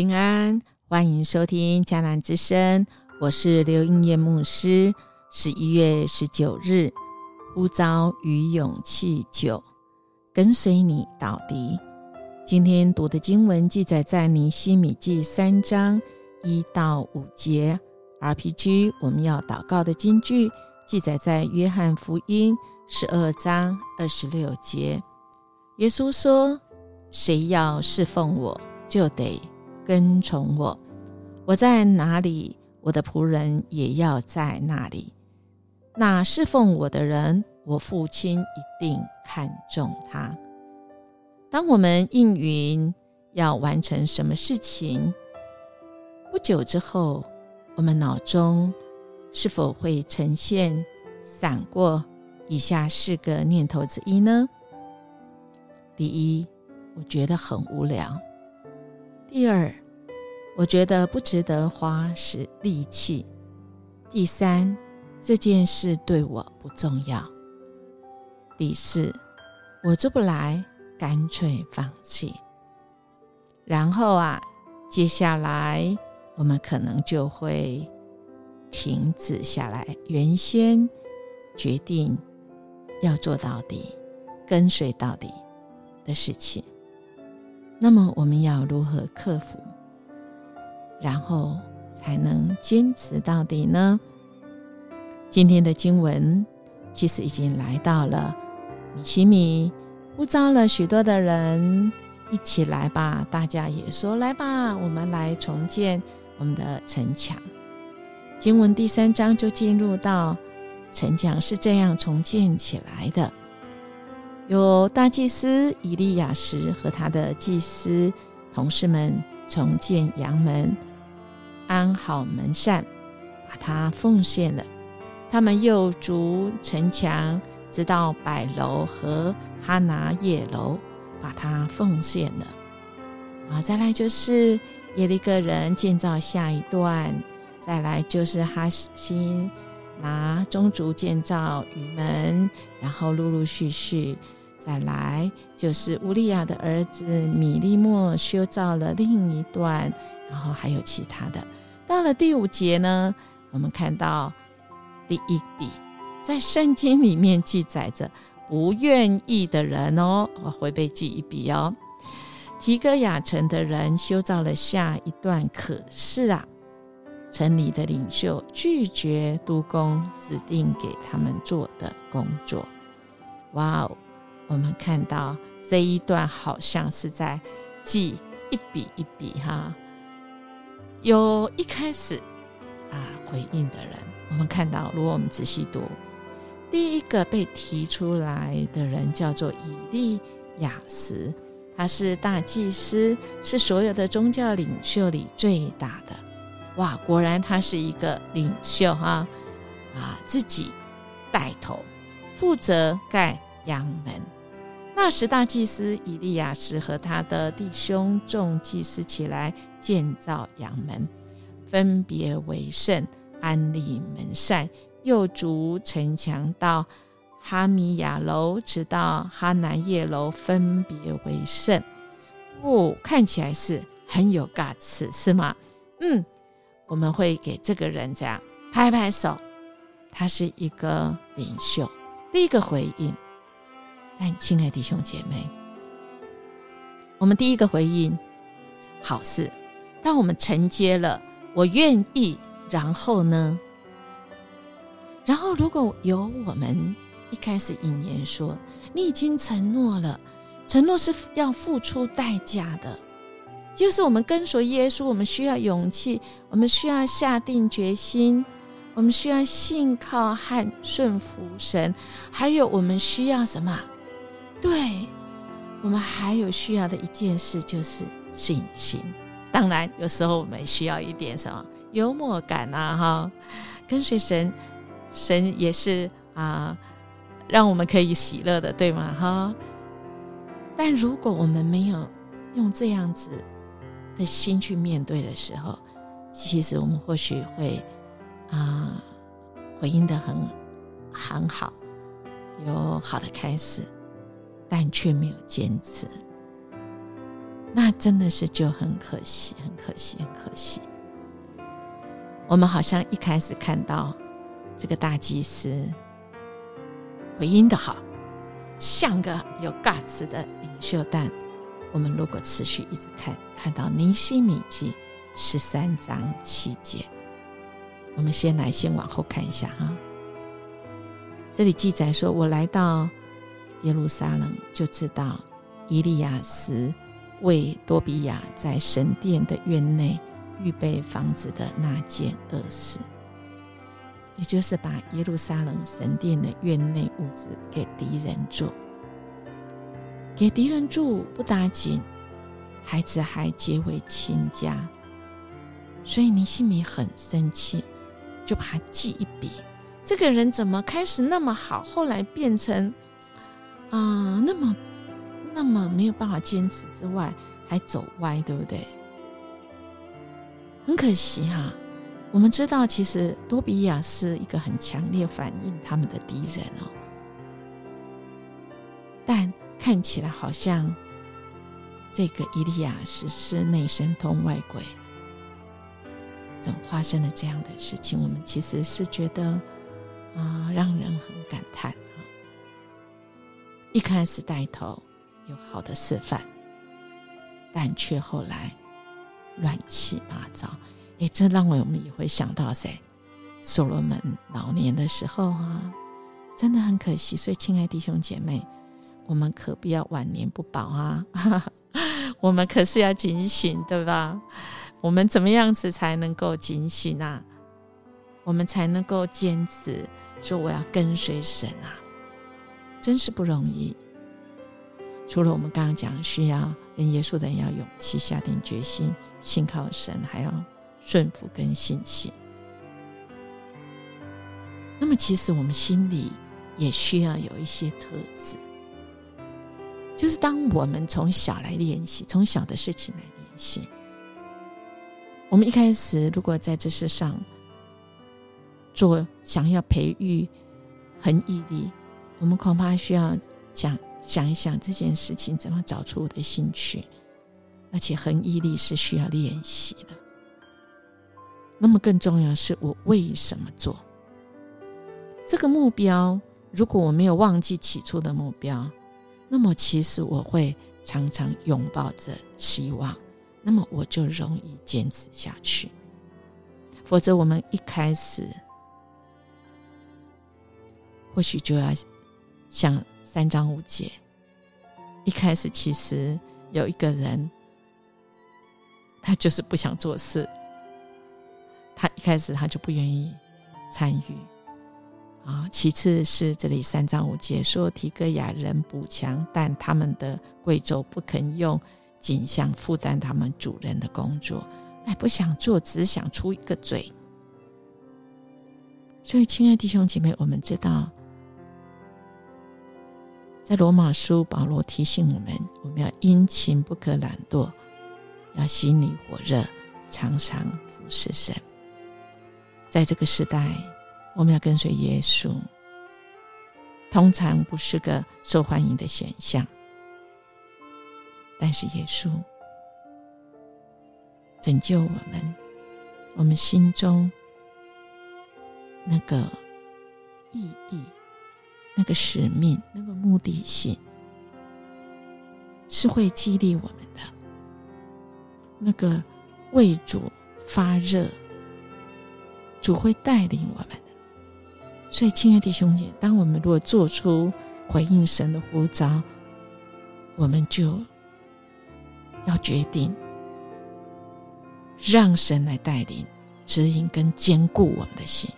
平安，欢迎收听迦南之声，我是刘英叶牧师。十一月十九日，呼召与勇气九，跟随你到底。今天读的经文记载在尼西米记三章一到五节。RPG，我们要祷告的经句记载在约翰福音十二章二十六节。耶稣说：“谁要侍奉我，就得跟从我。我在哪里，我的仆人也要在那里。那侍奉我的人，我父亲一定看重他。”当我们应允要完成什么事情，不久之后，我们脑中是否会呈现闪过以下四个念头之一呢？第一，我觉得很无聊；第二，我觉得不值得花时力气；第三，这件事对我不重要；第四，我做不来。干脆放弃，然后啊，接下来我们可能就会停止下来原先决定要做到底、跟随到底的事情。那么，我们要如何克服，然后才能坚持到底呢？今天的经文其实已经来到了米西米。呼召了许多的人一起来吧，大家也说来吧，我们来重建我们的城墙。经文第三章就进入到城墙是这样重建起来的：有大祭司以利亚时和他的祭司同事们重建阳门，安好门扇，把它奉献了。他们又筑城墙。直到百楼和哈拿叶楼，把它奉献了。啊，再来就是耶利哥人建造下一段，再来就是哈辛拿宗族建造鱼门，然后陆陆续续，再来就是乌利亚的儿子米利莫修造了另一段，然后还有其他的。到了第五节呢，我们看到第一笔。在圣经里面记载着不愿意的人哦，我会被记一笔哦。提戈亚城的人修造了下一段，可是啊，城里的领袖拒绝督工指定给他们做的工作。哇哦，我们看到这一段好像是在记一笔一笔哈。有一开始啊回应的人，我们看到，如果我们仔细读。第一个被提出来的人叫做以利亚斯，他是大祭司，是所有的宗教领袖里最大的。哇，果然他是一个领袖哈！啊，自己带头负责盖阳门。那时大祭司以利亚斯和他的弟兄众祭司起来建造阳门，分别为圣，安立门扇。又筑城墙到哈米亚楼，直到哈南叶楼，分别为圣。哦，看起来是很有尬词，是吗？嗯，我们会给这个人这样拍拍手，他是一个领袖。第一个回应，但亲爱的弟兄姐妹，我们第一个回应好事，当我们承接了，我愿意，然后呢？然后，如果有我们一开始引言说，你已经承诺了，承诺是要付出代价的，就是我们跟随耶稣，我们需要勇气，我们需要下定决心，我们需要信靠和顺服神，还有我们需要什么？对，我们还有需要的一件事就是信心。当然，有时候我们需要一点什么幽默感啊，哈，跟随神。神也是啊，让我们可以喜乐的，对吗？哈。但如果我们没有用这样子的心去面对的时候，其实我们或许会啊回应的很很好，有好的开始，但却没有坚持。那真的是就很可惜，很可惜，很可惜。我们好像一开始看到这个大祭司回应的好，像个有尬词的领袖，但我们如果持续一直看，看到尼西米记十三章七节，我们先来先往后看一下哈。这里记载说：“我来到耶路撒冷，就知道伊利亚斯为多比亚在神殿的院内。”预备房子的那件恶事，也就是把耶路撒冷神殿的院内屋子给敌人住，给敌人住不打紧，孩子还结为亲家，所以尼西米很生气，就把他记一笔。这个人怎么开始那么好，后来变成啊那么那么没有办法坚持之外，还走歪，对不对？很可惜哈，我们知道，其实多比亚是一个很强烈反映他们的敌人哦。但看起来好像这个伊利亚是是内神通外鬼，怎发生了这样的事情？我们其实是觉得啊，让人很感叹。一开始带头有好的示范，但却后来。乱七八糟，哎，这让我们也会想到谁？所罗门老年的时候啊，真的很可惜。所以，亲爱弟兄姐妹，我们可不要晚年不保啊！我们可是要警醒，对吧？我们怎么样子才能够警醒啊？我们才能够坚持说我要跟随神啊！真是不容易。除了我们刚刚讲需要。跟耶稣的人要勇气下定决心，信靠神，还要顺服跟信心。那么，其实我们心里也需要有一些特质，就是当我们从小来练习，从小的事情来练习。我们一开始如果在这世上做，想要培育恒毅力，我们恐怕需要想。想一想这件事情，怎么找出我的兴趣？而且恒毅力是需要练习的。那么更重要是我为什么做这个目标？如果我没有忘记起初的目标，那么其实我会常常拥抱着希望，那么我就容易坚持下去。否则，我们一开始或许就要像。三章五节，一开始其实有一个人，他就是不想做事，他一开始他就不愿意参与啊。其次是这里三章五节说提戈雅人补强，但他们的贵胄不肯用景象负担他们主人的工作，哎，不想做，只想出一个嘴。所以，亲爱弟兄姐妹，我们知道。在罗马书，保罗提醒我们：我们要殷勤，不可懒惰，要心里火热，常常服侍神。在这个时代，我们要跟随耶稣，通常不是个受欢迎的选项。但是耶稣拯救我们，我们心中那个意义。那个使命，那个目的性，是会激励我们的。那个为主发热，主会带领我们。所以，亲爱的弟兄姐妹，当我们如果做出回应神的呼召，我们就要决定让神来带领、指引跟坚固我们的心。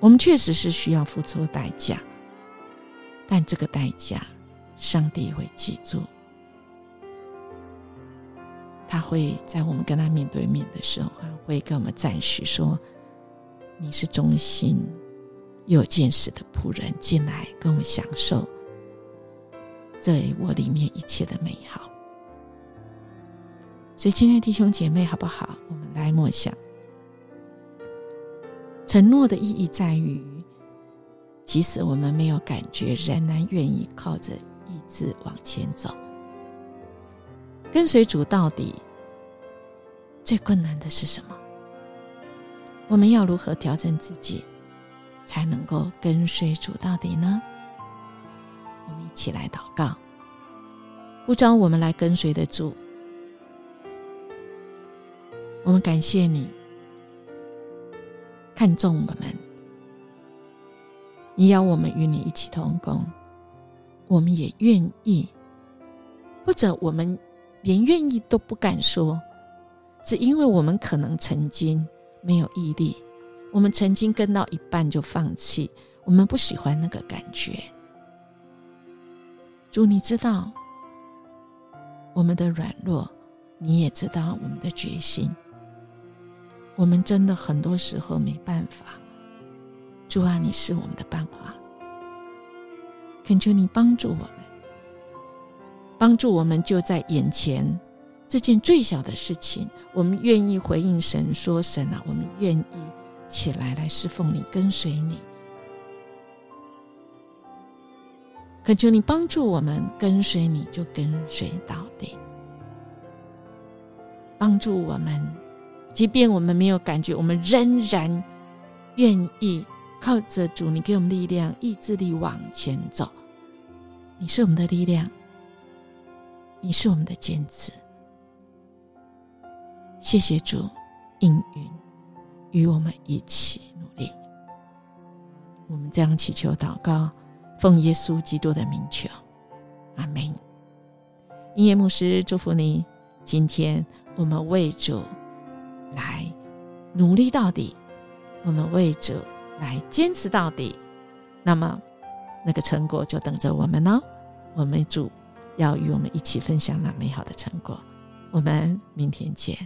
我们确实是需要付出代价，但这个代价，上帝会记住。他会在我们跟他面对面的时候，会跟我们赞许说：“你是忠心又有见识的仆人，进来跟我们享受这我里面一切的美好。”所以，亲爱的弟兄姐妹，好不好？我们来默想。承诺的意义在于，即使我们没有感觉，仍然愿意靠着意志往前走。跟随主到底，最困难的是什么？我们要如何调整自己，才能够跟随主到底呢？我们一起来祷告。不招我们来跟随的主，我们感谢你看重我们，你要我们与你一起同工，我们也愿意，或者我们连愿意都不敢说，只因为我们可能曾经没有毅力，我们曾经跟到一半就放弃，我们不喜欢那个感觉。主，你知道。我们的软弱，你也知道我们的决心。我们真的很多时候没办法。主啊，你是我们的办法，恳求你帮助我们，帮助我们就在眼前这件最小的事情，我们愿意回应神，说神啊，我们愿意起来来侍奉你，跟随你。恳求你帮助我们跟随你，就跟随到底。帮助我们，即便我们没有感觉，我们仍然愿意靠着主，你给我们力量、意志力往前走。你是我们的力量，你是我们的坚持。谢谢主应允，与我们一起努力。我们这样祈求祷告。奉耶稣基督的名求，阿门。音乐牧师祝福你。今天我们为主来努力到底，我们为主来坚持到底，那么那个成果就等着我们呢。我们主要与我们一起分享那美好的成果。我们明天见。